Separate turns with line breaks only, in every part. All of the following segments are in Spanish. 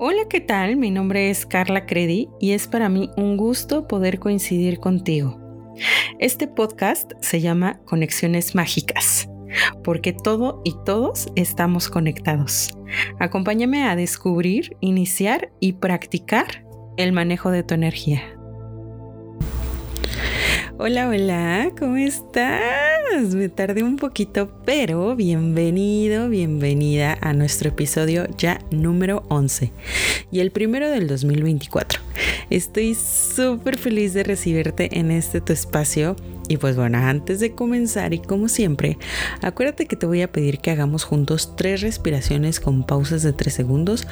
Hola, ¿qué tal? Mi nombre es Carla Credi y es para mí un gusto poder coincidir contigo. Este podcast se llama Conexiones Mágicas, porque todo y todos estamos conectados. Acompáñame a descubrir, iniciar y practicar el manejo de tu energía. Hola, hola, ¿cómo estás? Me tardé un poquito, pero bienvenido, bienvenida a nuestro episodio ya número 11 y el primero del 2024. Estoy súper feliz de recibirte en este tu espacio y pues bueno, antes de comenzar y como siempre, acuérdate que te voy a pedir que hagamos juntos tres respiraciones con pausas de tres segundos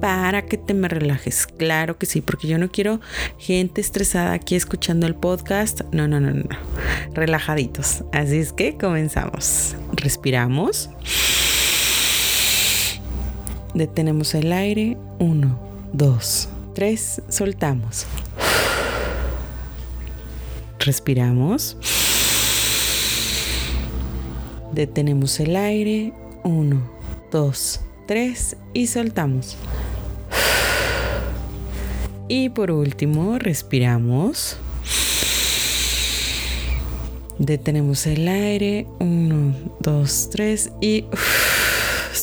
para que te me relajes. Claro que sí, porque yo no quiero gente estresada aquí escuchando el podcast. No, no, no, no. Relajaditos. Así es que comenzamos. Respiramos. Detenemos el aire. Uno, dos, tres. Soltamos. Respiramos. Detenemos el aire. Uno, dos, tres y soltamos. Y por último, respiramos. Detenemos el aire. Uno, dos, tres y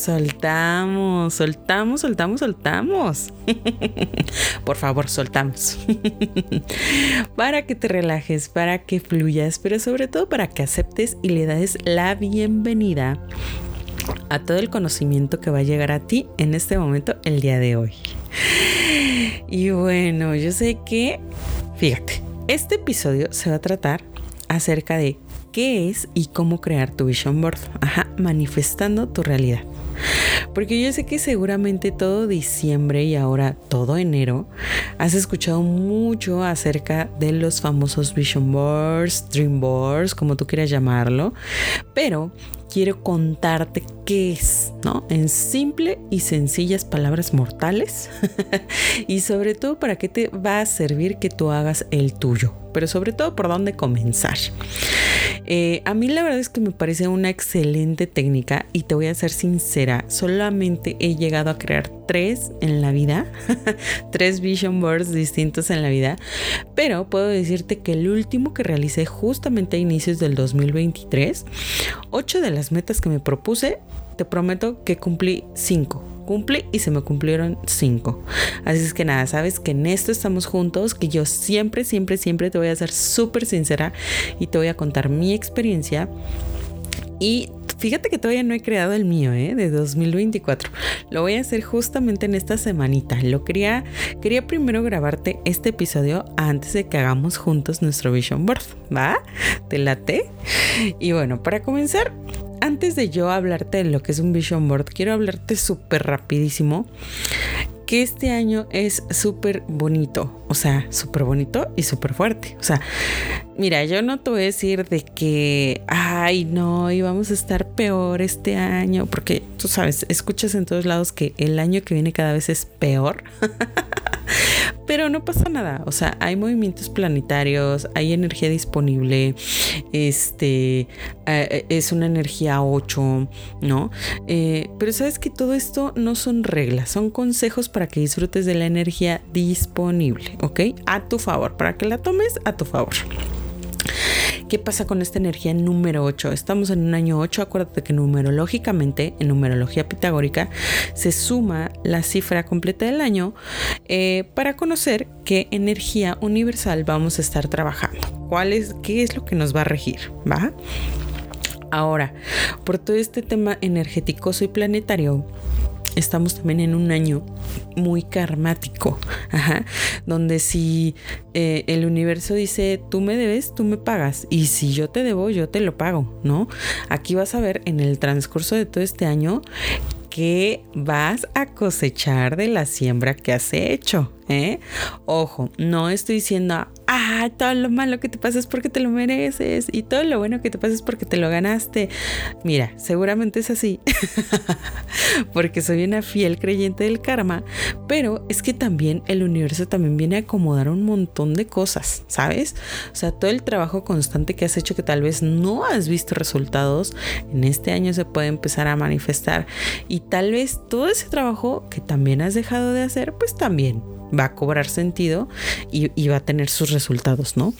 soltamos, soltamos, soltamos, soltamos. Por favor, soltamos. para que te relajes, para que fluyas, pero sobre todo para que aceptes y le des la bienvenida a todo el conocimiento que va a llegar a ti en este momento, el día de hoy. Y bueno, yo sé que, fíjate, este episodio se va a tratar acerca de qué es y cómo crear tu vision board, ajá, manifestando tu realidad. Porque yo sé que seguramente todo diciembre y ahora todo enero has escuchado mucho acerca de los famosos vision boards, dream boards, como tú quieras llamarlo, pero quiero contarte qué es, ¿no? En simple y sencillas palabras mortales y sobre todo para qué te va a servir que tú hagas el tuyo, pero sobre todo por dónde comenzar. Eh, a mí la verdad es que me parece una excelente técnica y te voy a ser sincera, solamente he llegado a crear tres en la vida, tres vision boards distintos en la vida, pero puedo decirte que el último que realicé justamente a inicios del 2023, ocho de las metas que me propuse, te prometo que cumplí cinco cumple y se me cumplieron cinco. Así es que nada, sabes que en esto estamos juntos, que yo siempre, siempre, siempre te voy a ser súper sincera y te voy a contar mi experiencia. Y fíjate que todavía no he creado el mío, ¿eh? De 2024. Lo voy a hacer justamente en esta semanita. Lo quería, quería primero grabarte este episodio antes de que hagamos juntos nuestro Vision Board, ¿va? ¿Te late? Y bueno, para comenzar, antes de yo hablarte de lo que es un vision board, quiero hablarte súper rapidísimo que este año es súper bonito, o sea, súper bonito y súper fuerte. O sea, mira, yo no te voy a decir de que, ay, no, íbamos a estar peor este año, porque tú sabes, escuchas en todos lados que el año que viene cada vez es peor. Pero no pasa nada, o sea, hay movimientos planetarios, hay energía disponible, este, eh, es una energía 8, ¿no? Eh, pero sabes que todo esto no son reglas, son consejos para que disfrutes de la energía disponible, ¿ok? A tu favor, para que la tomes a tu favor. ¿Qué pasa con esta energía número 8? Estamos en un año 8, acuérdate que numerológicamente, en numerología pitagórica, se suma la cifra completa del año eh, para conocer qué energía universal vamos a estar trabajando. ¿Cuál es, ¿Qué es lo que nos va a regir? ¿Va? Ahora, por todo este tema energético y planetario, estamos también en un año muy karmático, donde si eh, el universo dice, tú me debes, tú me pagas, y si yo te debo, yo te lo pago, ¿no? Aquí vas a ver en el transcurso de todo este año que vas a cosechar de la siembra que has hecho. ¿Eh? Ojo, no estoy diciendo, ah, todo lo malo que te pasa es porque te lo mereces y todo lo bueno que te pasa es porque te lo ganaste. Mira, seguramente es así, porque soy una fiel creyente del karma, pero es que también el universo también viene a acomodar un montón de cosas, ¿sabes? O sea, todo el trabajo constante que has hecho que tal vez no has visto resultados, en este año se puede empezar a manifestar y tal vez todo ese trabajo que también has dejado de hacer, pues también va a cobrar sentido y, va a tener sus resultados, ¿no?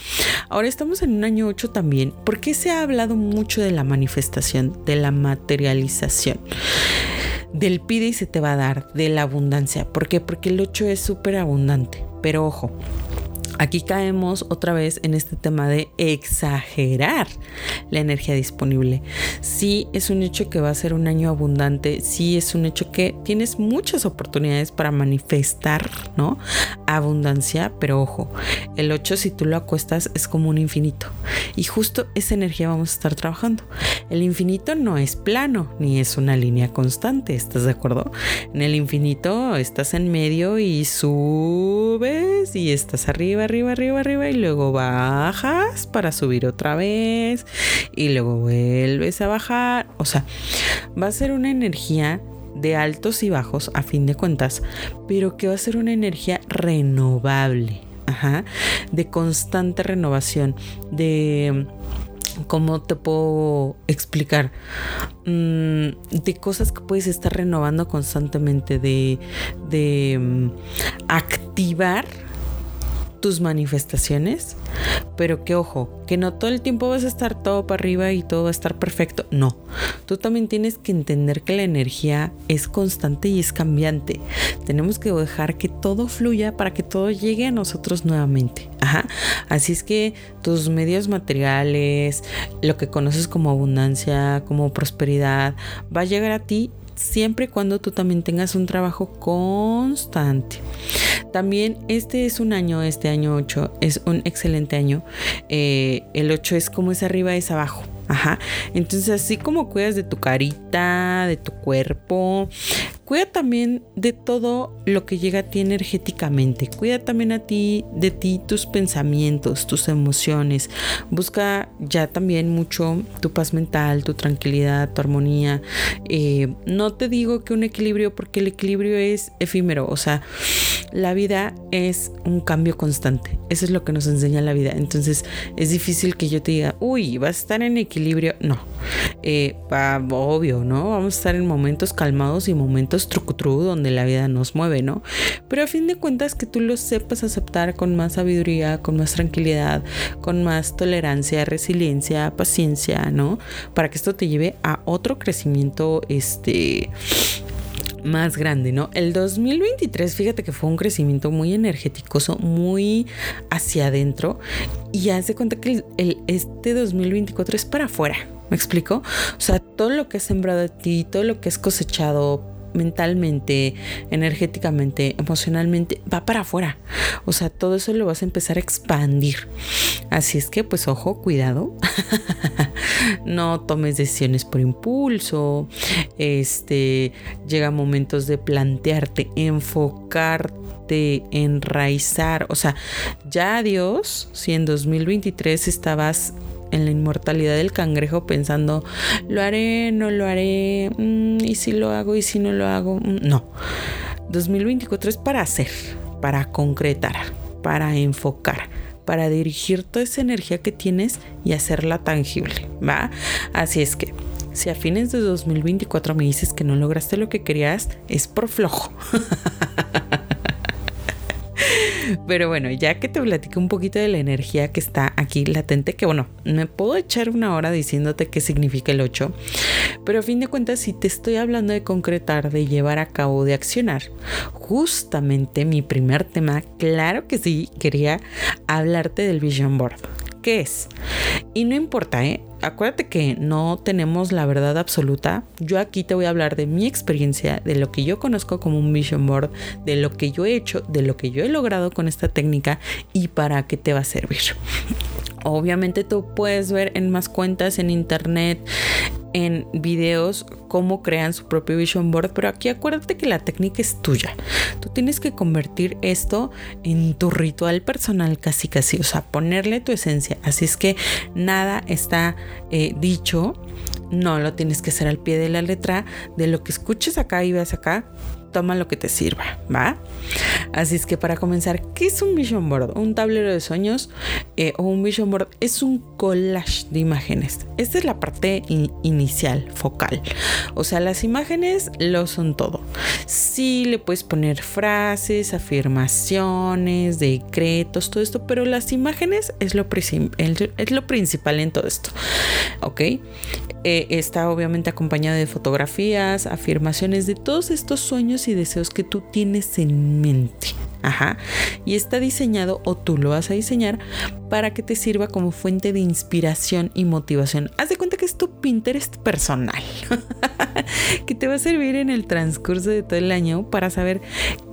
Ahora estamos en un año 8 también, porque se ha hablado mucho de la manifestación, de la materialización del pide y se te va a dar, de la abundancia. ¿Por qué? Porque el 8 es súper abundante. Pero ojo, Aquí caemos otra vez en este tema de exagerar la energía disponible. Sí es un hecho que va a ser un año abundante, sí es un hecho que tienes muchas oportunidades para manifestar, ¿no? Abundancia, pero ojo, el 8 si tú lo acuestas es como un infinito y justo esa energía vamos a estar trabajando. El infinito no es plano ni es una línea constante, ¿estás de acuerdo? En el infinito estás en medio y subes y estás arriba arriba, arriba, arriba y luego bajas para subir otra vez y luego vuelves a bajar. O sea, va a ser una energía de altos y bajos a fin de cuentas, pero que va a ser una energía renovable, de constante renovación, de ¿Cómo te puedo explicar? Mm, de cosas que puedes estar renovando constantemente, de, de mm, activar tus manifestaciones, pero que ojo, que no todo el tiempo vas a estar todo para arriba y todo va a estar perfecto. No, tú también tienes que entender que la energía es constante y es cambiante. Tenemos que dejar que todo fluya para que todo llegue a nosotros nuevamente. Ajá. Así es que tus medios materiales, lo que conoces como abundancia, como prosperidad, va a llegar a ti siempre y cuando tú también tengas un trabajo constante. También este es un año, este año 8 es un excelente año. Eh, el 8 es como es arriba, es abajo. Ajá. Entonces, así como cuidas de tu carita, de tu cuerpo, cuida también de todo lo que llega a ti energéticamente. Cuida también a ti, de ti, tus pensamientos, tus emociones. Busca ya también mucho tu paz mental, tu tranquilidad, tu armonía. Eh, no te digo que un equilibrio, porque el equilibrio es efímero. O sea, la vida es un cambio constante. Eso es lo que nos enseña la vida. Entonces, es difícil que yo te diga, uy, vas a estar en equilibrio. No. Eh, obvio, ¿no? Vamos a estar en momentos calmados y momentos trucutru donde la vida nos mueve, ¿no? Pero a fin de cuentas que tú lo sepas aceptar con más sabiduría, con más tranquilidad, con más tolerancia, resiliencia, paciencia, ¿no? Para que esto te lleve a otro crecimiento, este más grande, ¿no? El 2023, fíjate que fue un crecimiento muy energético, muy hacia adentro y haz de cuenta que el, este 2024 es para afuera, ¿me explico? O sea, todo lo que has sembrado de ti, todo lo que has cosechado mentalmente, energéticamente, emocionalmente, va para afuera. O sea, todo eso lo vas a empezar a expandir. Así es que, pues, ojo, cuidado. no tomes decisiones por impulso. Este, llega momentos de plantearte, enfocarte, enraizar. O sea, ya Dios, si en 2023 estabas en la inmortalidad del cangrejo pensando, lo haré, no lo haré, mm, y si lo hago, y si no lo hago. Mm, no. 2024 es para hacer, para concretar, para enfocar para dirigir toda esa energía que tienes y hacerla tangible, ¿va? Así es que si a fines de 2024 me dices que no lograste lo que querías, es por flojo. Pero bueno, ya que te platiqué un poquito de la energía que está aquí latente, que bueno, me puedo echar una hora diciéndote qué significa el 8, pero a fin de cuentas, si te estoy hablando de concretar, de llevar a cabo, de accionar, justamente mi primer tema, claro que sí, quería hablarte del Vision Board. ¿Qué es? Y no importa, ¿eh? acuérdate que no tenemos la verdad absoluta. Yo aquí te voy a hablar de mi experiencia, de lo que yo conozco como un vision board, de lo que yo he hecho, de lo que yo he logrado con esta técnica y para qué te va a servir. Obviamente tú puedes ver en más cuentas en internet en videos cómo crean su propio vision board, pero aquí acuérdate que la técnica es tuya. Tú tienes que convertir esto en tu ritual personal casi casi, o sea, ponerle tu esencia. Así es que nada está eh, dicho, no lo tienes que hacer al pie de la letra, de lo que escuches acá y veas acá, toma lo que te sirva, ¿va? Así es que para comenzar, ¿qué es un vision board? Un tablero de sueños eh, o un vision board es un collage de imágenes. Esta es la parte inicial, focal. O sea, las imágenes lo son todo. Sí le puedes poner frases, afirmaciones, decretos, todo esto, pero las imágenes es lo, principal en todo esto. ¿Ok? Eh, está obviamente acompañado de fotografías, afirmaciones de todos estos sueños y deseos que tú tienes en mente. Ajá. Y está diseñado o tú lo vas a diseñar para que te sirva como fuente de inspiración y motivación. Haz de cuenta que es tu Pinterest personal. que te va a servir en el transcurso de todo el año para saber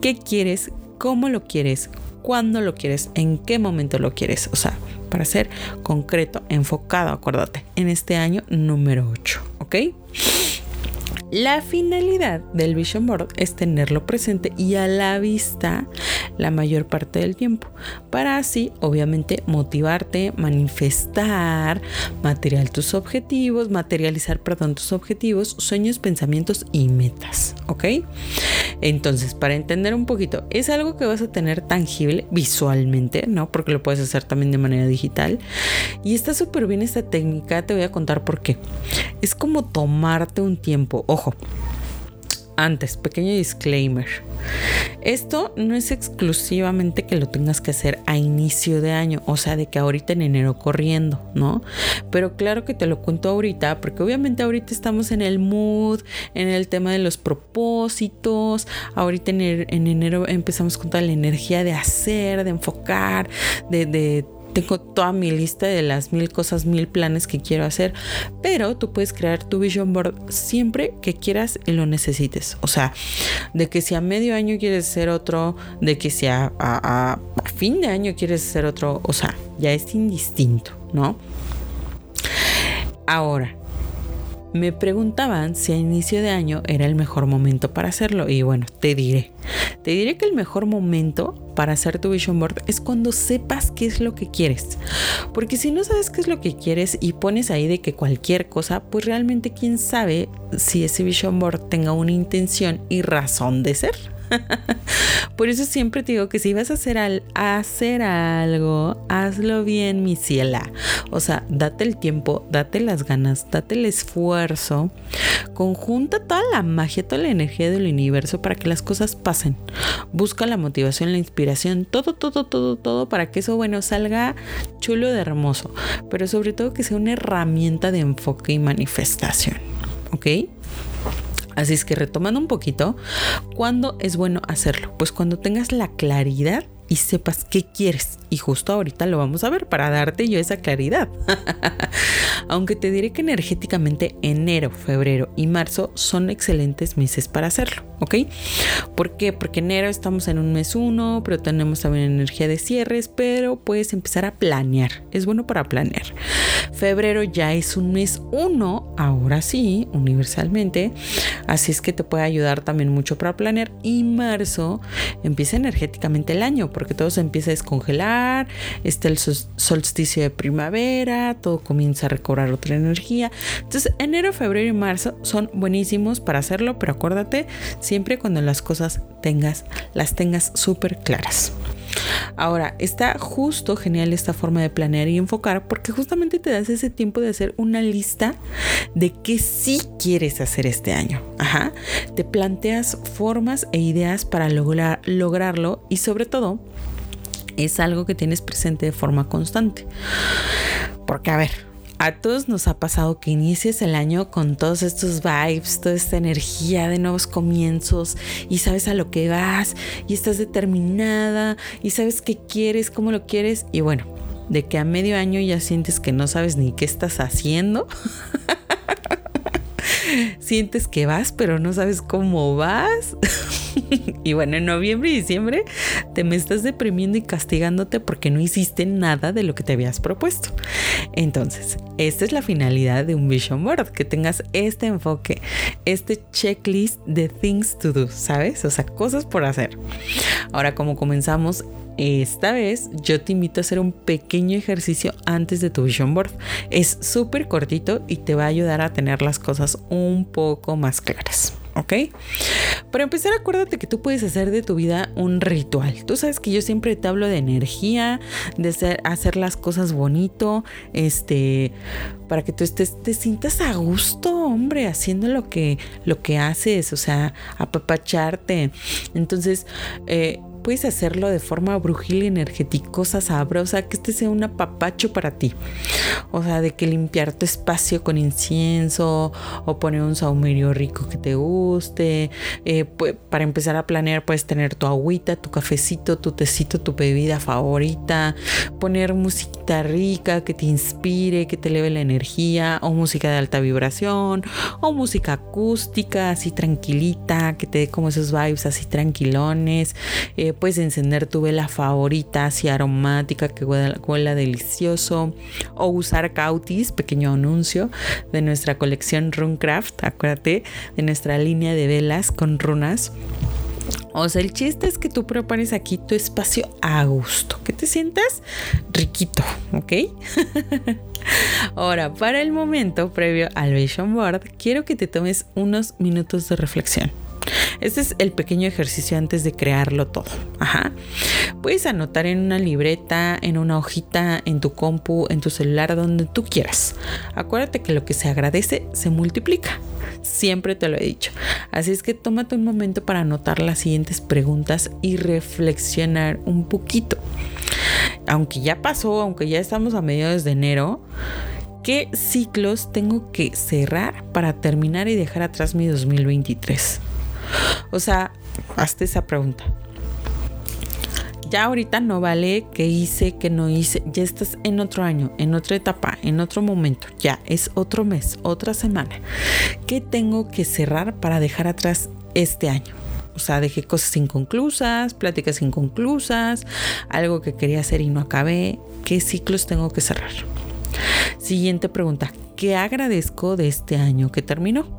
qué quieres, cómo lo quieres, cuándo lo quieres, en qué momento lo quieres. O sea, para ser concreto, enfocado, acuérdate, en este año número 8, ¿ok? La finalidad del Vision Board es tenerlo presente y a la vista la mayor parte del tiempo, para así obviamente motivarte, manifestar, material tus objetivos, materializar, perdón, tus objetivos, sueños, pensamientos y metas, ¿ok? Entonces, para entender un poquito, es algo que vas a tener tangible visualmente, ¿no? Porque lo puedes hacer también de manera digital. Y está súper bien esta técnica, te voy a contar por qué. Es como tomarte un tiempo, antes, pequeño disclaimer. Esto no es exclusivamente que lo tengas que hacer a inicio de año, o sea, de que ahorita en enero corriendo, ¿no? Pero claro que te lo cuento ahorita, porque obviamente ahorita estamos en el mood, en el tema de los propósitos, ahorita en, en enero empezamos con toda la energía de hacer, de enfocar, de, de tengo toda mi lista de las mil cosas, mil planes que quiero hacer, pero tú puedes crear tu vision board siempre que quieras y lo necesites. O sea, de que si a medio año quieres hacer otro, de que si a, fin de año quieres hacer otro, o sea, ya es indistinto, ¿no? Ahora, me preguntaban si a inicio de año era el mejor momento para hacerlo y bueno, te diré. Te diré que el mejor momento para hacer tu vision board es cuando sepas qué es lo que quieres. Porque si no sabes qué es lo que quieres y pones ahí de que cualquier cosa, pues realmente quién sabe si ese vision board tenga una intención y razón de ser. Por eso siempre te digo que si vas a hacer, al, hacer algo, hazlo bien, mi ciela. O sea, date el tiempo, date las ganas, date el esfuerzo. Conjunta toda la magia, toda la energía del universo para que las cosas pasen. Busca la motivación, la inspiración, todo, todo, todo, todo para que eso, bueno, salga chulo de hermoso. Pero sobre todo que sea una herramienta de enfoque y manifestación. ¿Ok? Así es que retomando un poquito, ¿cuándo es bueno hacerlo? Pues cuando tengas la claridad y sepas qué quieres. Y justo ahorita lo vamos a ver para darte yo esa claridad. Aunque te diré que energéticamente enero, febrero y marzo son excelentes meses para hacerlo, ¿ok? ¿Por qué? Porque enero estamos en un mes uno, pero tenemos también energía de cierres, pero puedes empezar a planear. Es bueno para planear. Febrero ya es un mes uno, ahora sí, universalmente. Así es que te puede ayudar también mucho para planear. Y marzo empieza energéticamente el año porque todo se empieza a descongelar, está el solsticio de primavera, todo comienza a recobrar otra energía. Entonces, enero, febrero y marzo son buenísimos para hacerlo, pero acuérdate siempre cuando las cosas tengas, las tengas súper claras. Ahora, está justo genial esta forma de planear y enfocar porque justamente te das ese tiempo de hacer una lista de qué sí quieres hacer este año. Ajá. Te planteas formas e ideas para lograr, lograrlo y sobre todo es algo que tienes presente de forma constante. Porque a ver, a todos nos ha pasado que inicies el año con todos estos vibes, toda esta energía de nuevos comienzos y sabes a lo que vas y estás determinada y sabes qué quieres, cómo lo quieres y bueno, de que a medio año ya sientes que no sabes ni qué estás haciendo. sientes que vas, pero no sabes cómo vas. y bueno, en noviembre y diciembre te me estás deprimiendo y castigándote porque no hiciste nada de lo que te habías propuesto. Entonces, esta es la finalidad de un vision board, que tengas este enfoque, este checklist de things to do, ¿sabes? O sea, cosas por hacer. Ahora, como comenzamos esta vez yo te invito a hacer un pequeño ejercicio antes de tu vision board. Es súper cortito y te va a ayudar a tener las cosas un poco más claras. ¿ok? Para empezar, acuérdate que tú puedes hacer de tu vida un ritual. Tú sabes que yo siempre te hablo de energía, de hacer, las cosas bonito, este, para que tú estés, te sientas a gusto, hombre, haciendo lo que, lo que haces, o sea, apapacharte. Entonces, eh, puedes hacerlo de forma brujil y energeticosa, sabrosa, que este sea un apapacho para ti. O sea, de que limpiar tu espacio con incienso o poner un saumerio rico que te guste. Eh, para empezar a planear, puedes tener tu agüita, tu cafecito, tu tecito, tu bebida favorita. Poner música rica que te inspire, que te eleve la energía. O música de alta vibración. O música acústica, así tranquilita, que te dé como esos vibes así tranquilones. Eh, puedes encender tu vela favorita así aromática que huela, delicioso o usar Cautis, pequeño anuncio de nuestra colección Runecraft, acuérdate de nuestra línea de velas con runas. O sea, el chiste es que tú prepares aquí tu espacio a gusto, que te sientas riquito, ¿ok? Ahora, para el momento previo al Vision Board, quiero que te tomes unos minutos de reflexión. Este es el pequeño ejercicio antes de crearlo todo. Ajá. Puedes anotar en una libreta, en una hojita, en tu compu, en tu celular, donde tú quieras. Acuérdate que lo que se agradece se multiplica. Siempre te lo he dicho. Así es que tómate un momento para anotar las siguientes preguntas y reflexionar un poquito. Aunque ya pasó, aunque ya estamos a mediados de enero, ¿qué ciclos tengo que cerrar para terminar y dejar atrás mi 2023? O sea, hazte esa pregunta. Ya ahorita no vale que hice, que no hice. Ya estás en otro año, en otra etapa, en otro momento. Ya es otro mes, otra semana. ¿Qué tengo que cerrar para dejar atrás este año? O sea, dejé cosas inconclusas, pláticas inconclusas, algo que quería hacer y no acabé. ¿Qué ciclos tengo que cerrar? Siguiente pregunta. ¿Qué agradezco de este año que terminó?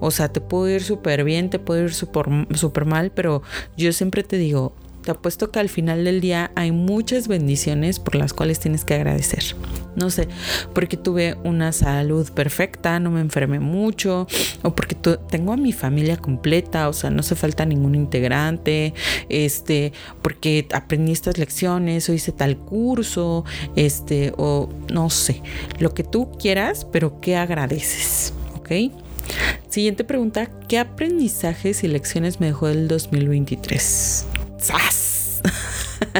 O sea, te puedo ir súper bien, te puedo ir súper mal, pero yo siempre te digo, te apuesto que al final del día hay muchas bendiciones por las cuales tienes que agradecer. No sé, porque tuve una salud perfecta, no me enfermé mucho, o porque tengo a mi familia completa, o sea, no se falta ningún integrante, este, porque aprendí estas lecciones, o hice tal curso, este, o no sé, lo que tú quieras, pero que agradeces, ¿ok? Siguiente pregunta, ¿qué aprendizajes y lecciones me dejó el 2023? ¡Sas!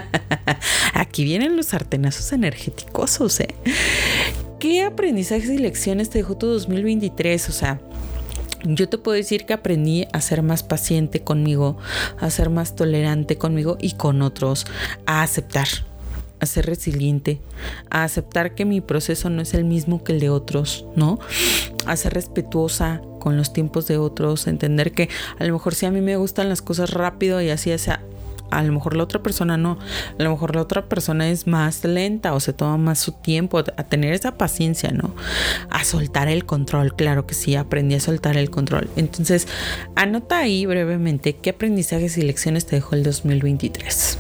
Aquí vienen los artenazos energéticos, ¿eh? ¿Qué aprendizajes y lecciones te dejó tu 2023? O sea, yo te puedo decir que aprendí a ser más paciente conmigo, a ser más tolerante conmigo y con otros, a aceptar, a ser resiliente, a aceptar que mi proceso no es el mismo que el de otros, ¿no? A ser respetuosa con los tiempos de otros, entender que a lo mejor si a mí me gustan las cosas rápido y así, sea, a lo mejor la otra persona no, a lo mejor la otra persona es más lenta o se toma más su tiempo, a tener esa paciencia, ¿no? A soltar el control, claro que sí, aprendí a soltar el control. Entonces, anota ahí brevemente qué aprendizajes y lecciones te dejó el 2023.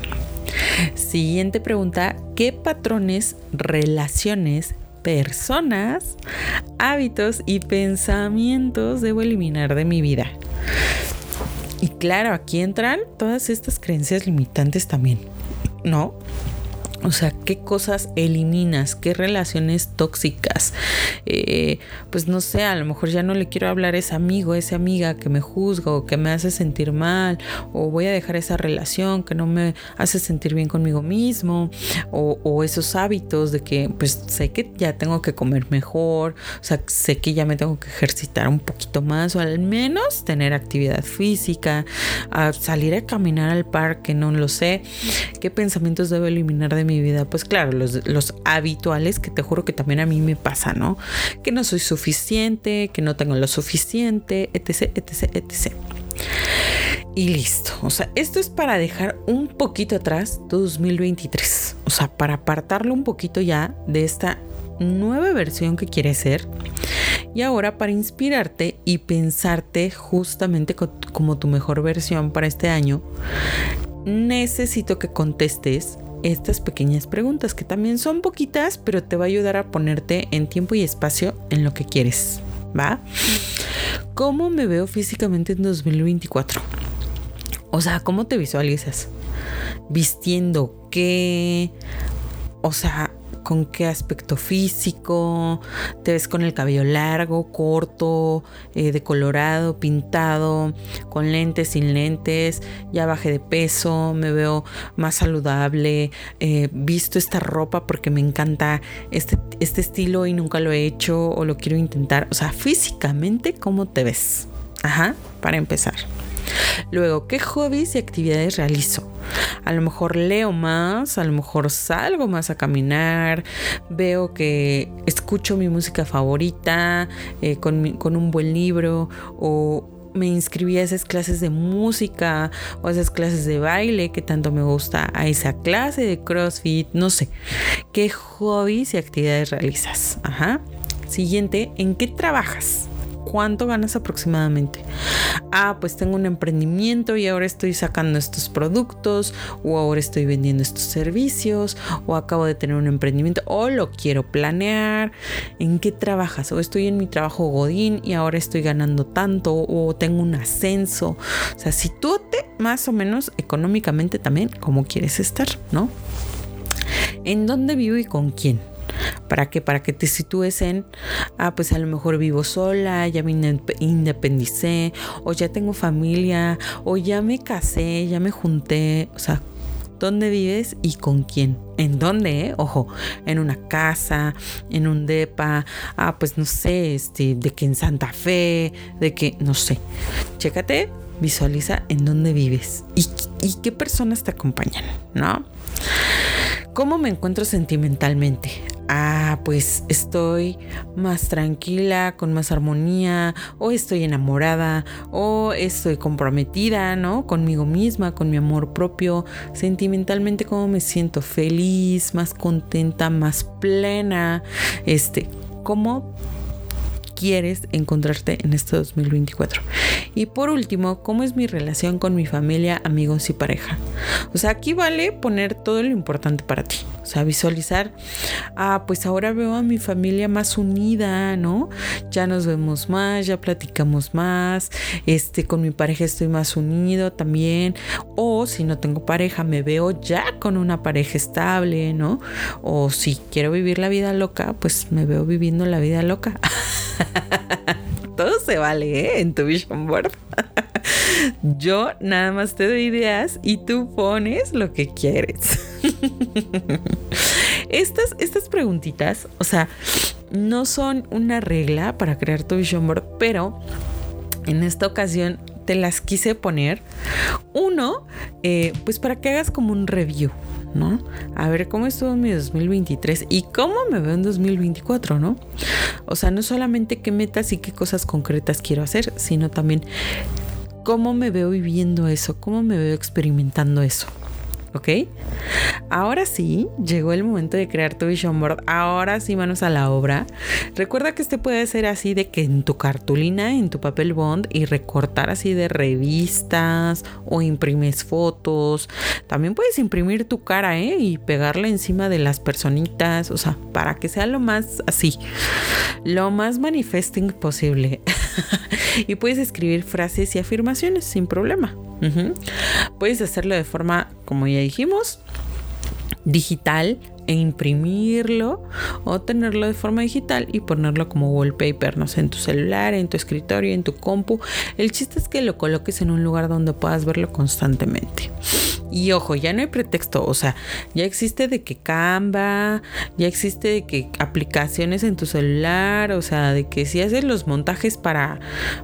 Siguiente pregunta, ¿qué patrones, relaciones, personas, hábitos y pensamientos debo eliminar de mi vida? Y claro, aquí entran todas estas creencias limitantes también, ¿no? O sea, qué cosas eliminas, qué relaciones tóxicas. Eh, pues no sé, a lo mejor ya no le quiero hablar a ese amigo, a esa amiga que me juzga o que me hace sentir mal, o voy a dejar esa relación que no me hace sentir bien conmigo mismo, o, esos hábitos de que pues sé que ya tengo que comer mejor, o sea, sé que ya me tengo que ejercitar un poquito más, o al menos tener actividad física, salir a caminar al parque, no lo sé. ¿Qué pensamientos debo eliminar de mi mi vida, pues claro, los, los habituales que te juro que también a mí me pasa, ¿no? Que no soy suficiente, que no tengo lo suficiente, etc, etc, etc. Y listo. O sea, esto es para dejar un poquito atrás 2023. O sea, para apartarlo un poquito ya de esta nueva versión que quieres ser. Y ahora para inspirarte y pensarte justamente como tu mejor versión para este año, necesito que contestes estas pequeñas preguntas que también son poquitas, pero te va a ayudar a ponerte en tiempo y espacio en lo que quieres. ¿Va? ¿Cómo me veo físicamente en 2024? O sea, ¿cómo te visualizas? ¿Vistiendo qué? O sea, con qué aspecto físico, te ves con el cabello largo, corto, eh, decolorado, pintado, con lentes, sin lentes, ya bajé de peso, me veo más saludable, eh, visto esta ropa porque me encanta este, este estilo y nunca lo he hecho o lo quiero intentar. O sea, físicamente, ¿cómo te ves? Ajá, para empezar. Luego, ¿qué hobbies y actividades realizo? A lo mejor leo más, a lo mejor salgo más a caminar, veo que escucho mi música favorita eh, con, con un buen libro o me inscribí a esas clases de música o a esas clases de baile que tanto me gusta, a esa clase de CrossFit, no sé. ¿Qué hobbies y actividades realizas? Ajá. Siguiente, ¿en qué trabajas? ¿Cuánto ganas aproximadamente? Ah, pues tengo un emprendimiento y ahora estoy sacando estos productos o ahora estoy vendiendo estos servicios o acabo de tener un emprendimiento o lo quiero planear. ¿En qué trabajas? O estoy en mi trabajo Godín y ahora estoy ganando tanto o tengo un ascenso. O sea, si tú te más o menos económicamente también como quieres estar, ¿no? ¿En dónde vivo y con quién? ¿Para qué? Para que te sitúes en, ah, pues a lo mejor vivo sola, ya me independicé, o ya tengo familia, o ya me casé, ya me junté, o sea, ¿dónde vives y con quién? ¿En dónde? Eh? Ojo, en una casa, en un depa, ah, pues no sé, este, de que en Santa Fe, de que, no sé. Chécate, visualiza en dónde vives y, y qué personas te acompañan, ¿no? ¿Cómo me encuentro sentimentalmente? Ah, pues estoy más tranquila, con más armonía, o estoy enamorada, o estoy comprometida, ¿no? Conmigo misma, con mi amor propio. Sentimentalmente, ¿cómo me siento? Feliz, más contenta, más plena. Este, ¿cómo quieres encontrarte en este 2024. Y por último, ¿cómo es mi relación con mi familia, amigos y pareja? O sea, aquí vale poner todo lo importante para ti. O sea, visualizar, ah, pues ahora veo a mi familia más unida, ¿no? Ya nos vemos más, ya platicamos más, este, con mi pareja estoy más unido también. O si no tengo pareja, me veo ya con una pareja estable, ¿no? O si quiero vivir la vida loca, pues me veo viviendo la vida loca. Todo se vale ¿eh? en tu vision board. Yo nada más te doy ideas y tú pones lo que quieres. Estas, estas preguntitas, o sea, no son una regla para crear tu vision board, pero en esta ocasión te las quise poner. Uno, eh, pues para que hagas como un review, ¿no? A ver cómo estuvo mi 2023 y cómo me veo en 2024, ¿no? O sea, no solamente qué metas y qué cosas concretas quiero hacer, sino también cómo me veo viviendo eso, cómo me veo experimentando eso. ¿Ok? Ahora sí, llegó el momento de crear tu vision board. Ahora sí, manos a la obra. Recuerda que este puede ser así de que en tu cartulina, en tu papel bond y recortar así de revistas o imprimes fotos. También puedes imprimir tu cara, ¿eh? Y pegarla encima de las personitas, o sea, para que sea lo más así, lo más manifesting posible. y puedes escribir frases y afirmaciones sin problema. Puedes hacerlo de forma, como ya dijimos, digital e imprimirlo o tenerlo de forma digital y ponerlo como wallpaper, no sé, en tu celular, en tu escritorio, en tu compu. El chiste es que lo coloques en un lugar donde puedas verlo constantemente. Y ojo, ya no hay pretexto, o sea, ya existe de que Canva, ya existe de que aplicaciones en tu celular, o sea, de que si haces los montajes para,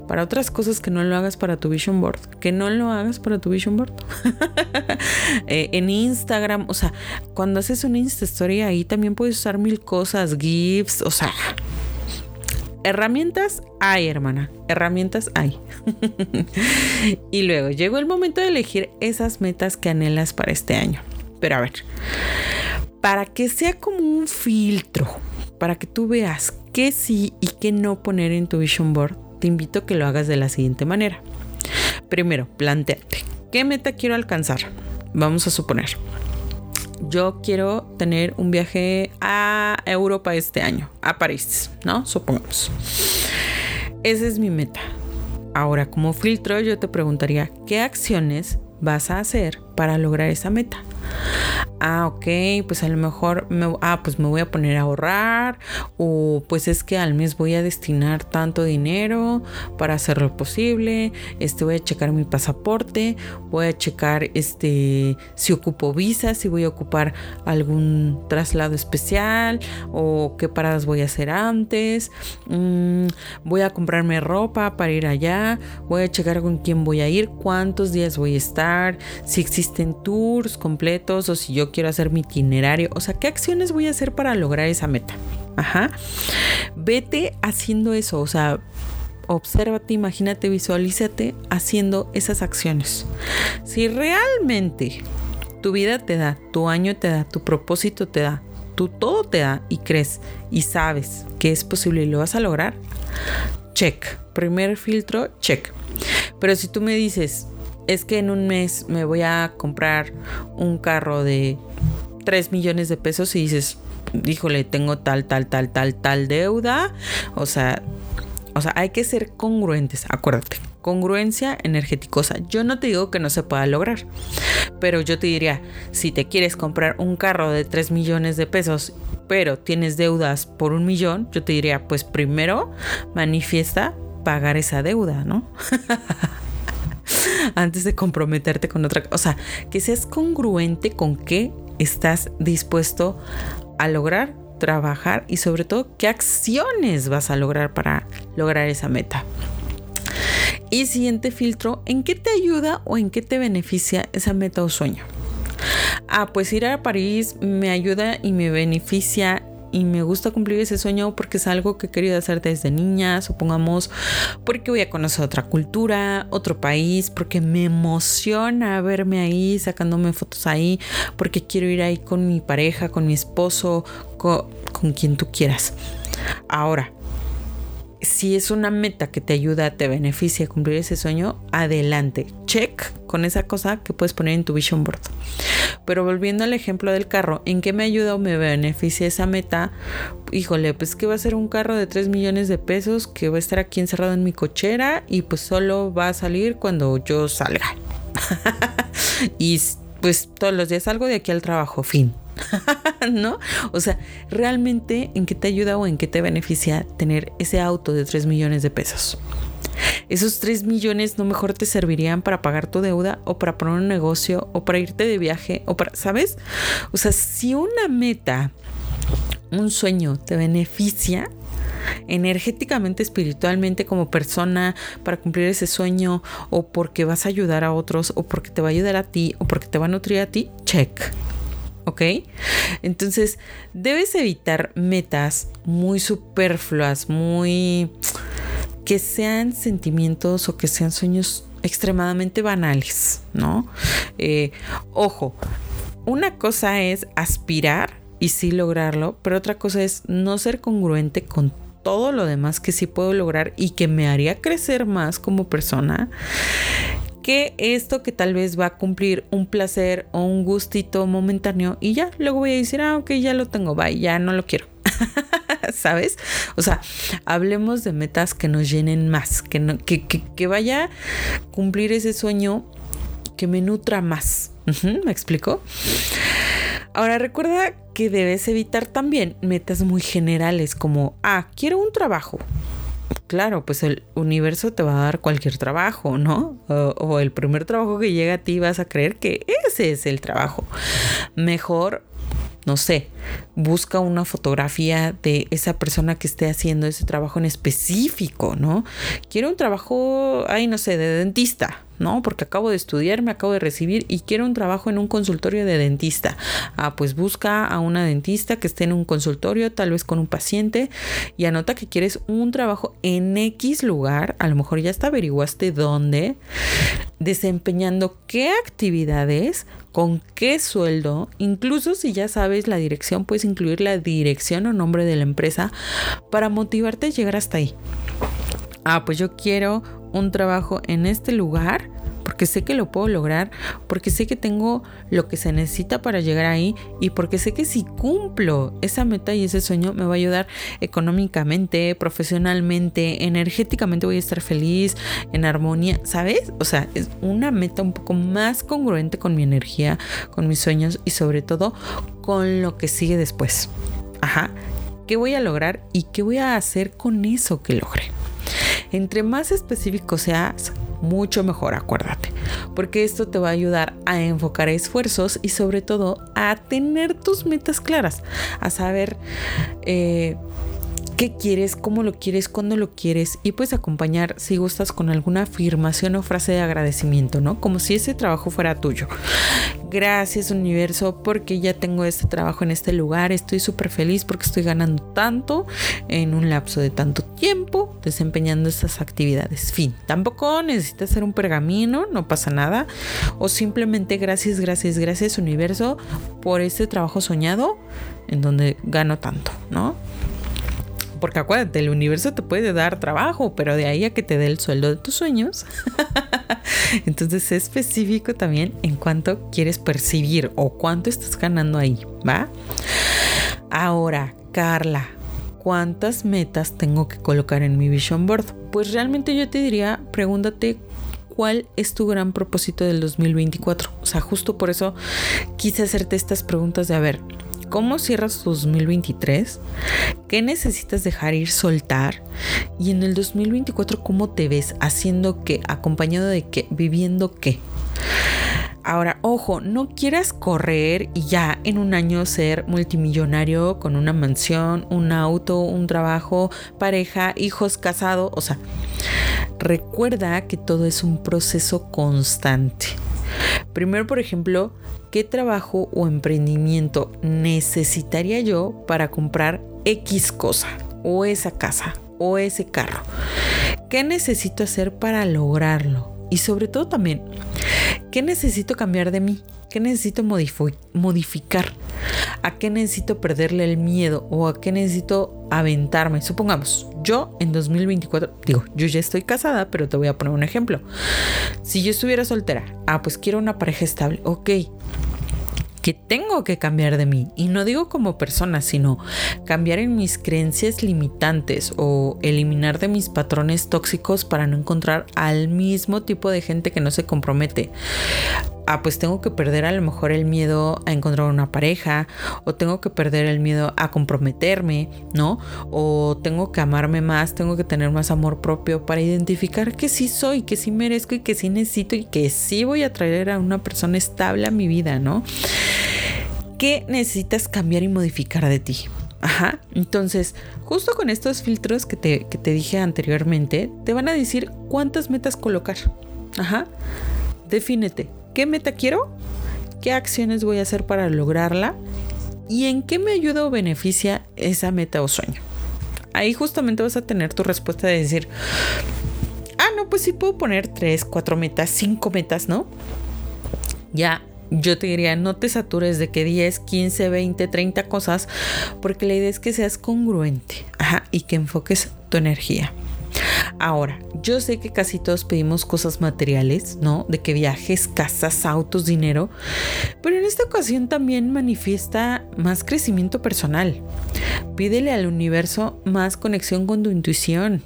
para otras cosas que no lo hagas para tu vision board, que no lo hagas para tu vision board. Eh, en Instagram, o sea, cuando haces una Insta Story ahí también puedes usar mil cosas, GIFs, o sea, herramientas hay, hermana. Herramientas hay. y luego llegó el momento de elegir esas metas que anhelas para este año. Pero a ver, para que sea como un filtro, para que tú veas qué sí y qué no poner en tu vision board, te invito a que lo hagas de la siguiente manera. Primero, planteate, ¿qué meta quiero alcanzar? Vamos a suponer, yo quiero tener un viaje a Europa este año, a París, ¿no? Supongamos. Esa es mi meta. Ahora, como filtro, yo te preguntaría, ¿qué acciones vas a hacer para lograr esa meta? Ah, ok, pues a lo mejor me, ah, pues me voy a poner a ahorrar o pues es que al mes voy a destinar tanto dinero para hacer lo posible, este voy a checar mi pasaporte, voy a checar este si ocupo visa, si voy a ocupar algún traslado especial o qué paradas voy a hacer antes, mm, voy a comprarme ropa para ir allá, voy a checar con quién voy a ir, cuántos días voy a estar, si existen tours completos o si yo quiero hacer mi itinerario, o sea, ¿qué acciones voy a hacer para lograr esa meta? Ajá. Vete haciendo eso, o sea, obsérvate, imagínate, visualízate haciendo esas acciones. Si realmente tu vida te da, tu año te da, tu propósito te da, tú todo te da y crees y sabes que es posible y lo vas a lograr, check. Primer filtro, check. Pero si tú me dices, es que en un mes me voy a comprar un carro de 3 millones de pesos y dices, híjole, tengo tal, tal, tal, tal, tal deuda. O sea, o sea, hay que ser congruentes, acuérdate. Congruencia energéticosa. Yo no te digo que no se pueda lograr, pero yo te diría, si te quieres comprar un carro de 3 millones de pesos, pero tienes deudas por un millón, yo te diría, pues primero manifiesta pagar esa deuda, ¿no? Antes de comprometerte con otra, o sea, que seas congruente con qué estás dispuesto a lograr, trabajar y sobre todo qué acciones vas a lograr para lograr esa meta. Y siguiente filtro, ¿en qué te ayuda o en qué te beneficia esa meta o sueño? Ah, pues ir a París me ayuda y me beneficia y me gusta cumplir ese sueño porque es algo que he querido hacer desde niña, supongamos, porque voy a conocer otra cultura, otro país, porque me emociona verme ahí, sacándome fotos ahí, porque quiero ir ahí con mi pareja, con mi esposo, con, con quien tú quieras. Ahora, si es una meta que te ayuda, te beneficia a cumplir ese sueño, adelante. Check con esa cosa que puedes poner en tu vision board. Pero volviendo al ejemplo del carro, ¿en qué me ayuda o me beneficia esa meta? Híjole, pues que va a ser un carro de 3 millones de pesos que va a estar aquí encerrado en mi cochera y pues solo va a salir cuando yo salga. y pues todos los días salgo de aquí al trabajo, fin. ¿No? O sea, realmente en qué te ayuda o en qué te beneficia tener ese auto de 3 millones de pesos. Esos 3 millones no mejor te servirían para pagar tu deuda o para poner un negocio o para irte de viaje o para, ¿sabes? O sea, si una meta, un sueño te beneficia, energéticamente, espiritualmente como persona para cumplir ese sueño o porque vas a ayudar a otros o porque te va a ayudar a ti o porque te va a nutrir a ti, check. ¿Ok? Entonces, debes evitar metas muy superfluas, muy... que sean sentimientos o que sean sueños extremadamente banales, ¿no? Eh, ojo, una cosa es aspirar y sí lograrlo, pero otra cosa es no ser congruente con todo lo demás que sí puedo lograr y que me haría crecer más como persona que esto que tal vez va a cumplir un placer o un gustito momentáneo y ya, luego voy a decir, ah, ok, ya lo tengo, bye, ya no lo quiero. ¿Sabes? O sea, hablemos de metas que nos llenen más, que, no, que, que, vaya a cumplir ese sueño que me nutra más. ¿Me explico? Ahora recuerda que debes evitar también metas muy generales como, ah, quiero un trabajo claro, pues el universo te va a dar cualquier trabajo, ¿no? O, el primer trabajo que llega a ti vas a creer que ese es el trabajo. Mejor no sé, busca una fotografía de esa persona que esté haciendo ese trabajo en específico, ¿no? Quiero un trabajo, ay, no sé, de dentista, ¿no? Porque acabo de estudiar, me acabo de recibir y quiero un trabajo en un consultorio de dentista. Ah, pues busca a una dentista que esté en un consultorio, tal vez con un paciente, y anota que quieres un trabajo en X lugar, a lo mejor ya hasta averiguaste dónde, desempeñando qué actividades, con qué sueldo, incluso si ya sabes la dirección, puedes incluir la dirección o nombre de la empresa para motivarte a llegar hasta ahí. Ah, pues yo quiero un trabajo en este lugar porque sé que lo puedo lograr, porque sé que tengo lo que se necesita para llegar ahí y porque sé que si cumplo esa meta y ese sueño me va a ayudar económicamente, profesionalmente, energéticamente voy a estar feliz, en armonía, ¿sabes? O sea, es una meta un poco más congruente con mi energía, con mis sueños y sobre todo con lo que sigue después. Ajá. ¿Qué voy a lograr y qué voy a hacer con eso que logre? Entre más específico seas, mucho mejor, acuérdate, porque esto te va a ayudar a enfocar esfuerzos y sobre todo a tener tus metas claras, a saber eh, qué quieres, cómo lo quieres, cuándo lo quieres y puedes acompañar si gustas con alguna afirmación o frase de agradecimiento, ¿no? Como si ese trabajo fuera tuyo. Gracias universo porque ya tengo este trabajo en este lugar, estoy súper feliz porque estoy ganando tanto en un lapso de tanto tiempo desempeñando estas actividades. Fin, tampoco necesitas hacer un pergamino, no pasa nada. O simplemente gracias, gracias, gracias universo por este trabajo soñado en donde gano tanto, ¿no? Porque acuérdate, el universo te puede dar trabajo, pero de ahí a que te dé el sueldo de tus sueños. Entonces, es específico también en cuánto quieres percibir o cuánto estás ganando ahí, ¿va? Ahora, Carla, ¿cuántas metas tengo que colocar en mi vision board? Pues realmente yo te diría, pregúntate cuál es tu gran propósito del 2024. O sea, justo por eso quise hacerte estas preguntas de, a ver, cómo cierras tu 2023, qué necesitas dejar ir, soltar y en el 2024 cómo te ves, haciendo qué, acompañado de qué, viviendo qué. Ahora, ojo, no quieras correr y ya en un año ser multimillonario con una mansión, un auto, un trabajo, pareja, hijos, casado. O sea, recuerda que todo es un proceso constante. Primero, por ejemplo, ¿qué trabajo o emprendimiento necesitaría yo para comprar X cosa o esa casa o ese carro? ¿Qué necesito hacer para lograrlo? Y sobre todo también, ¿qué necesito cambiar de mí? ¿Qué necesito modificar? ¿A qué necesito perderle el miedo? ¿O a qué necesito aventarme? Supongamos, yo en 2024, digo, yo ya estoy casada, pero te voy a poner un ejemplo. Si yo estuviera soltera, ah, pues quiero una pareja estable, ok. ¿Qué tengo que cambiar de mí? Y no digo como persona, sino cambiar en mis creencias limitantes o eliminar de mis patrones tóxicos para no encontrar al mismo tipo de gente que no se compromete ah, pues tengo que perder a lo mejor el miedo a encontrar una pareja, o tengo que perder el miedo a comprometerme, ¿no? O tengo que amarme más, tengo que tener más amor propio para identificar que sí soy, que sí merezco y que sí necesito y que sí voy a traer a una persona estable a mi vida, ¿no? ¿Qué necesitas cambiar y modificar de ti? Ajá. Entonces, justo con estos filtros que te, que te dije anteriormente, te van a decir cuántas metas colocar. Ajá. Defínete. ¿Qué meta quiero? ¿Qué acciones voy a hacer para lograrla? ¿Y en qué me ayuda o beneficia esa meta o sueño? Ahí justamente vas a tener tu respuesta de decir, ah, no, pues sí puedo poner tres, cuatro metas, cinco metas, ¿no? Ya yo te diría, no te satures de que 10, 15, 20, 30 cosas, porque la idea es que seas congruente y que enfoques tu energía. Ahora, yo sé que casi todos pedimos cosas materiales, ¿no? De que viajes, casas, autos, dinero, pero en esta ocasión también manifiesta más crecimiento personal. Pídele al universo más conexión con tu intuición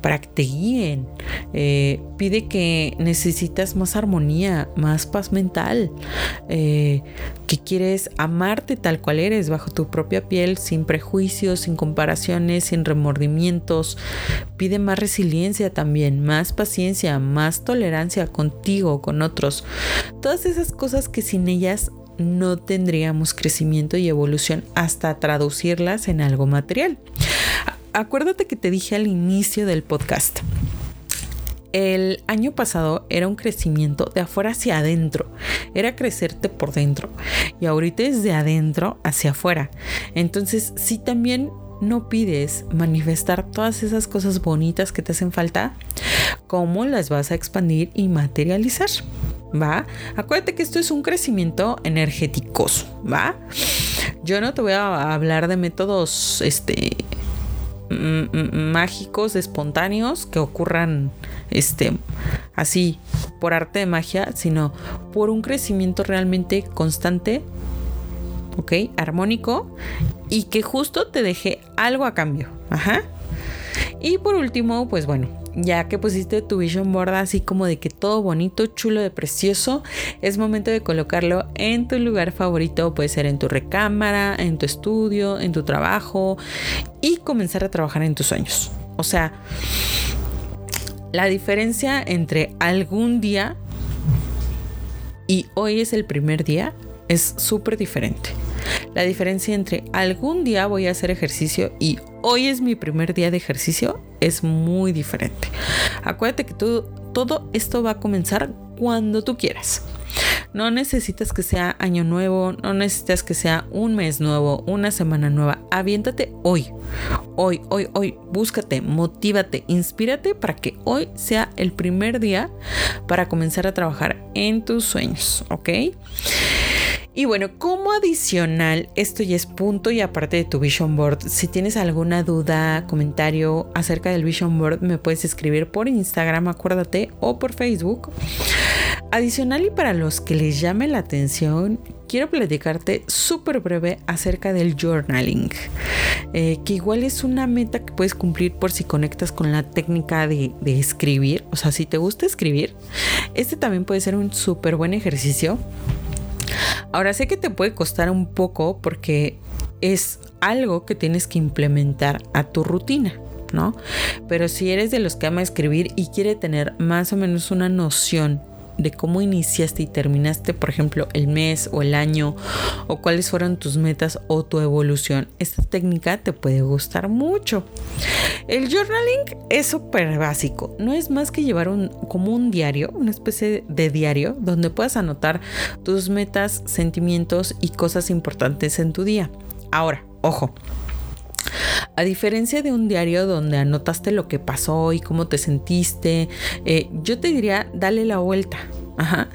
para que te guíen. Eh, pide que necesitas más armonía, más paz mental, eh, que quieres amarte tal cual eres, bajo tu propia piel, sin prejuicios, sin comparaciones, sin remordimientos. Pide más resiliencia también, más paciencia, más tolerancia contigo, con otros. Todas esas cosas que sin ellas no tendríamos crecimiento y evolución hasta traducirlas en algo material. Acuérdate que te dije al inicio del podcast. El año pasado era un crecimiento de afuera hacia adentro, era crecerte por dentro y ahorita es de adentro hacia afuera. Entonces, si también no pides manifestar todas esas cosas bonitas que te hacen falta, ¿cómo las vas a expandir y materializar? ¿va? Acuérdate que esto es un crecimiento energético, ¿va? Yo no te voy a hablar de métodos, este, mágicos, espontáneos, que ocurran, este, así, por arte de magia, sino por un crecimiento realmente constante, ¿ok? Armónico y que justo te deje algo a cambio, ajá. Y por último, pues bueno, ya que pusiste tu vision board así como de que todo bonito, chulo, de precioso, es momento de colocarlo en tu lugar favorito, puede ser en tu recámara, en tu estudio, en tu trabajo y comenzar a trabajar en tus sueños. O sea, la diferencia entre algún día y hoy es el primer día es súper diferente. La diferencia entre algún día voy a hacer ejercicio y hoy es mi primer día de ejercicio es muy diferente. Acuérdate que todo esto va a comenzar cuando tú quieras. No necesitas que sea año nuevo, no necesitas que sea un mes nuevo, una semana nueva. Aviéntate hoy, hoy, hoy, hoy. Búscate, motívate, inspírate para que hoy sea el primer día para comenzar a trabajar en tus sueños, ¿ok? Y bueno, como adicional, esto ya es punto y aparte de tu vision board, si tienes alguna duda, comentario acerca del vision board, me puedes escribir por Instagram, acuérdate, o por Facebook. Adicional y para los que les llame la atención, quiero platicarte súper breve acerca del journaling, eh, que igual es una meta que puedes cumplir por si conectas con la técnica de, de escribir. O sea, si te gusta escribir, este también puede ser un súper buen ejercicio Ahora sé que te puede costar un poco porque es algo que tienes que implementar a tu rutina. ¿no? Pero si eres de los que ama escribir y quiere tener más o menos una noción de cómo iniciaste y terminaste, por ejemplo, el mes o el año o cuáles fueron tus metas o tu evolución, esta técnica te puede gustar mucho. El journaling es súper básico, no es más que llevar un, como un diario, una especie de diario donde puedas anotar tus metas, sentimientos y cosas importantes en tu día. Ahora, ojo, a diferencia de un diario donde anotaste lo que pasó y cómo te sentiste, eh, yo te diría, dale la vuelta. Ajá.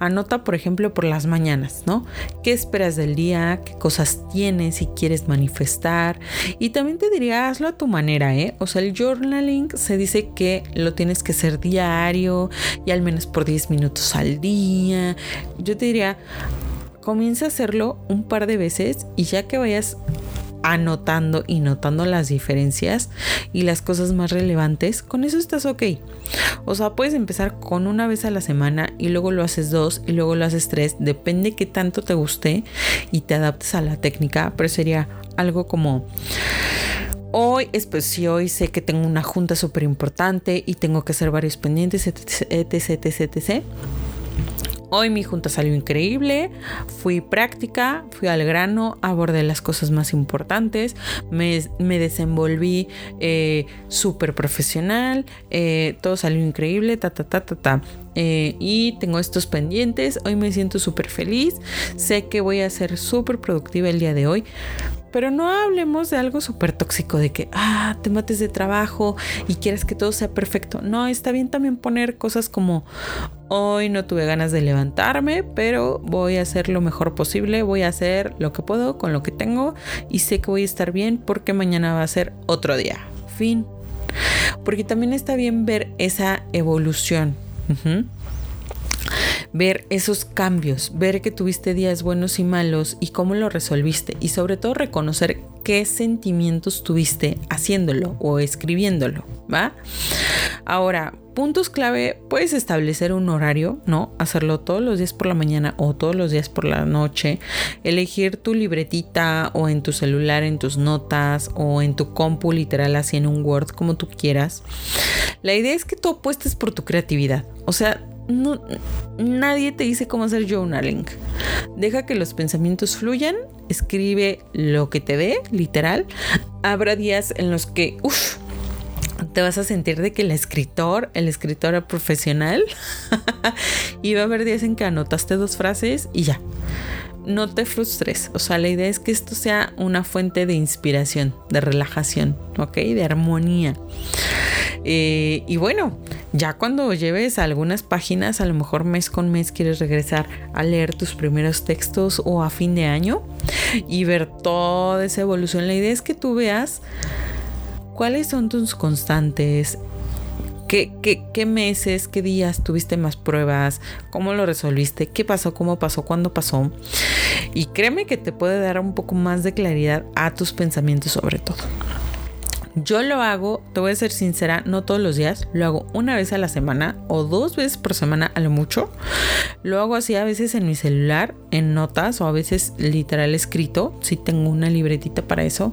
Anota, por ejemplo, por las mañanas, ¿no? ¿Qué esperas del día? ¿Qué cosas tienes y quieres manifestar? Y también te diría, hazlo a tu manera, ¿eh? O sea, el journaling se dice que lo tienes que hacer diario y al menos por 10 minutos al día. Yo te diría, comienza a hacerlo un par de veces y ya que vayas anotando y notando las diferencias y las cosas más relevantes, con eso estás ok. O sea, puedes empezar con una vez a la semana y luego lo haces dos y luego lo haces tres, depende qué tanto te guste y te adaptes a la técnica, pero sería algo como hoy, pues si hoy sé que tengo una junta súper importante y tengo que hacer varios pendientes, etc, etc, etc. Hoy mi junta salió increíble, fui práctica, fui al grano, abordé las cosas más importantes, me, desenvolví eh, súper profesional, eh, todo salió increíble, ta, ta, ta, ta, ta. Eh, y tengo estos pendientes, hoy me siento súper feliz, sé que voy a ser súper productiva el día de hoy, pero no hablemos de algo súper tóxico, de que, ah, te mates de trabajo y quieres que todo sea perfecto. No, está bien también poner cosas como, hoy no tuve ganas de levantarme, pero voy a hacer lo mejor posible, voy a hacer lo que puedo con lo que tengo y sé que voy a estar bien porque mañana va a ser otro día. Fin. Porque también está bien ver esa evolución. Ver esos cambios, ver que tuviste días buenos y malos y cómo lo resolviste y sobre todo reconocer qué sentimientos tuviste haciéndolo o escribiéndolo, ¿va? Ahora, puntos clave, puedes establecer un horario, ¿no? Hacerlo todos los días por la mañana o todos los días por la noche, elegir tu libretita o en tu celular, en tus notas o en tu compu literal así en un Word, como tú quieras. La idea es que tú apuestes por tu creatividad, o sea, no, nadie te dice cómo hacer journaling. Deja que los pensamientos fluyan, escribe lo que te dé, literal. Habrá días en los que, uff, te vas a sentir de que el escritor, el escritor profesional, y va a haber días en que anotaste dos frases y ya. No te frustres, o sea, la idea es que esto sea una fuente de inspiración, de relajación, ¿ok? De armonía. Eh, y bueno, ya cuando lleves algunas páginas, a lo mejor mes con mes quieres regresar a leer tus primeros textos o a fin de año y ver toda esa evolución. La idea es que tú veas cuáles son tus constantes, ¿Qué, qué, qué, meses, qué días tuviste más pruebas? ¿Cómo lo resolviste? ¿Qué pasó? ¿Cómo pasó? ¿Cuándo pasó? Y créeme que te puede dar un poco más de claridad a tus pensamientos sobre todo. Yo lo hago, te voy a ser sincera, no todos los días, lo hago una vez a la semana o dos veces por semana a lo mucho. Lo hago así a veces en mi celular, en notas o a veces literal escrito, si tengo una libretita para eso.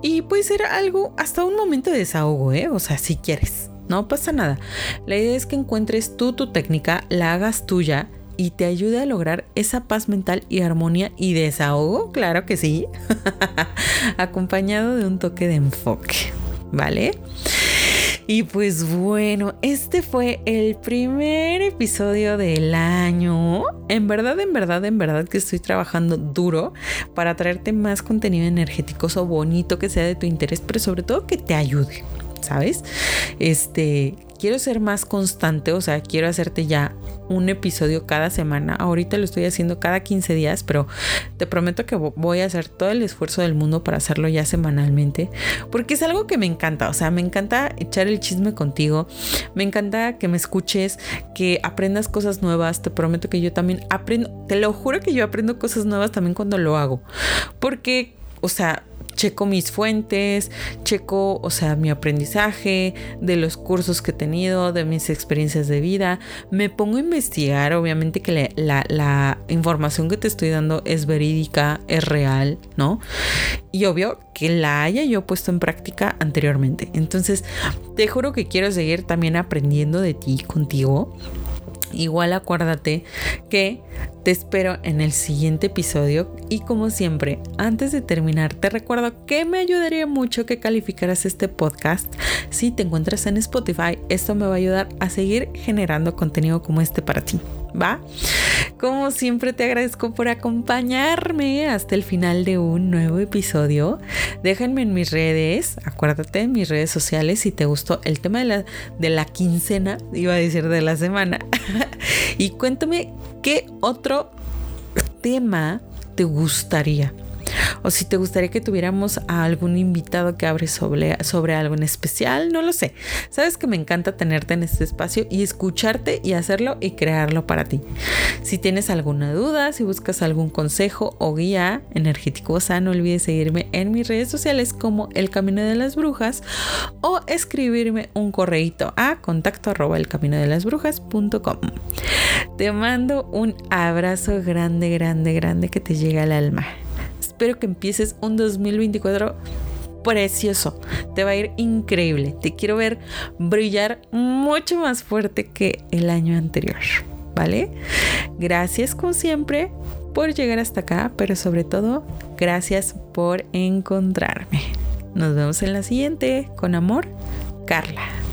Y puede ser algo hasta un momento de desahogo, ¿eh? O sea, si quieres. No pasa nada. La idea es que encuentres tú tu técnica, la hagas tuya y te ayude a lograr esa paz mental y armonía y desahogo, claro que sí, acompañado de un toque de enfoque, ¿vale? Y pues bueno, este fue el primer episodio del año. En verdad, en verdad, en verdad que estoy trabajando duro para traerte más contenido energético, o bonito, que sea de tu interés, pero sobre todo que te ayude. ¿Sabes? Este, quiero ser más constante, o sea, quiero hacerte ya un episodio cada semana. Ahorita lo estoy haciendo cada 15 días, pero te prometo que voy a hacer todo el esfuerzo del mundo para hacerlo ya semanalmente, porque es algo que me encanta, o sea, me encanta echar el chisme contigo, me encanta que me escuches, que aprendas cosas nuevas, te prometo que yo también aprendo, te lo juro que yo aprendo cosas nuevas también cuando lo hago, porque, o sea, checo mis fuentes, checo, o sea, mi aprendizaje, de los cursos que he tenido, de mis experiencias de vida. Me pongo a investigar, obviamente que la, información que te estoy dando es verídica, es real, ¿no? Y obvio que la haya yo puesto en práctica anteriormente. Entonces, te juro que quiero seguir también aprendiendo de ti, contigo. Igual acuérdate que te espero en el siguiente episodio y como siempre, antes de terminar, te recuerdo que me ayudaría mucho que calificaras este podcast. Si te encuentras en Spotify, esto me va a ayudar a seguir generando contenido como este para ti. ¿Va? Como siempre te agradezco por acompañarme hasta el final de un nuevo episodio. Déjenme en mis redes, acuérdate en mis redes sociales si te gustó el tema de la, de la quincena, iba a decir de la semana. y cuéntame qué otro tema te gustaría o si te gustaría que tuviéramos a algún invitado que hable sobre, algo en especial, no lo sé. Sabes que me encanta tenerte en este espacio y escucharte y hacerlo y crearlo para ti. Si tienes alguna duda, si buscas algún consejo o guía energético, o sea, no olvides seguirme en mis redes sociales como El Camino de las Brujas o escribirme un correíto a contacto arroba el camino de las brujas.com. Te mando un abrazo grande, grande, grande que te llegue al alma. Espero que empieces un 2024 precioso. Te va a ir increíble. Te quiero ver brillar mucho más fuerte que el año anterior. ¿Vale? Gracias como siempre por llegar hasta acá, pero sobre todo, gracias por encontrarme. Nos vemos en la siguiente. Con amor, Carla.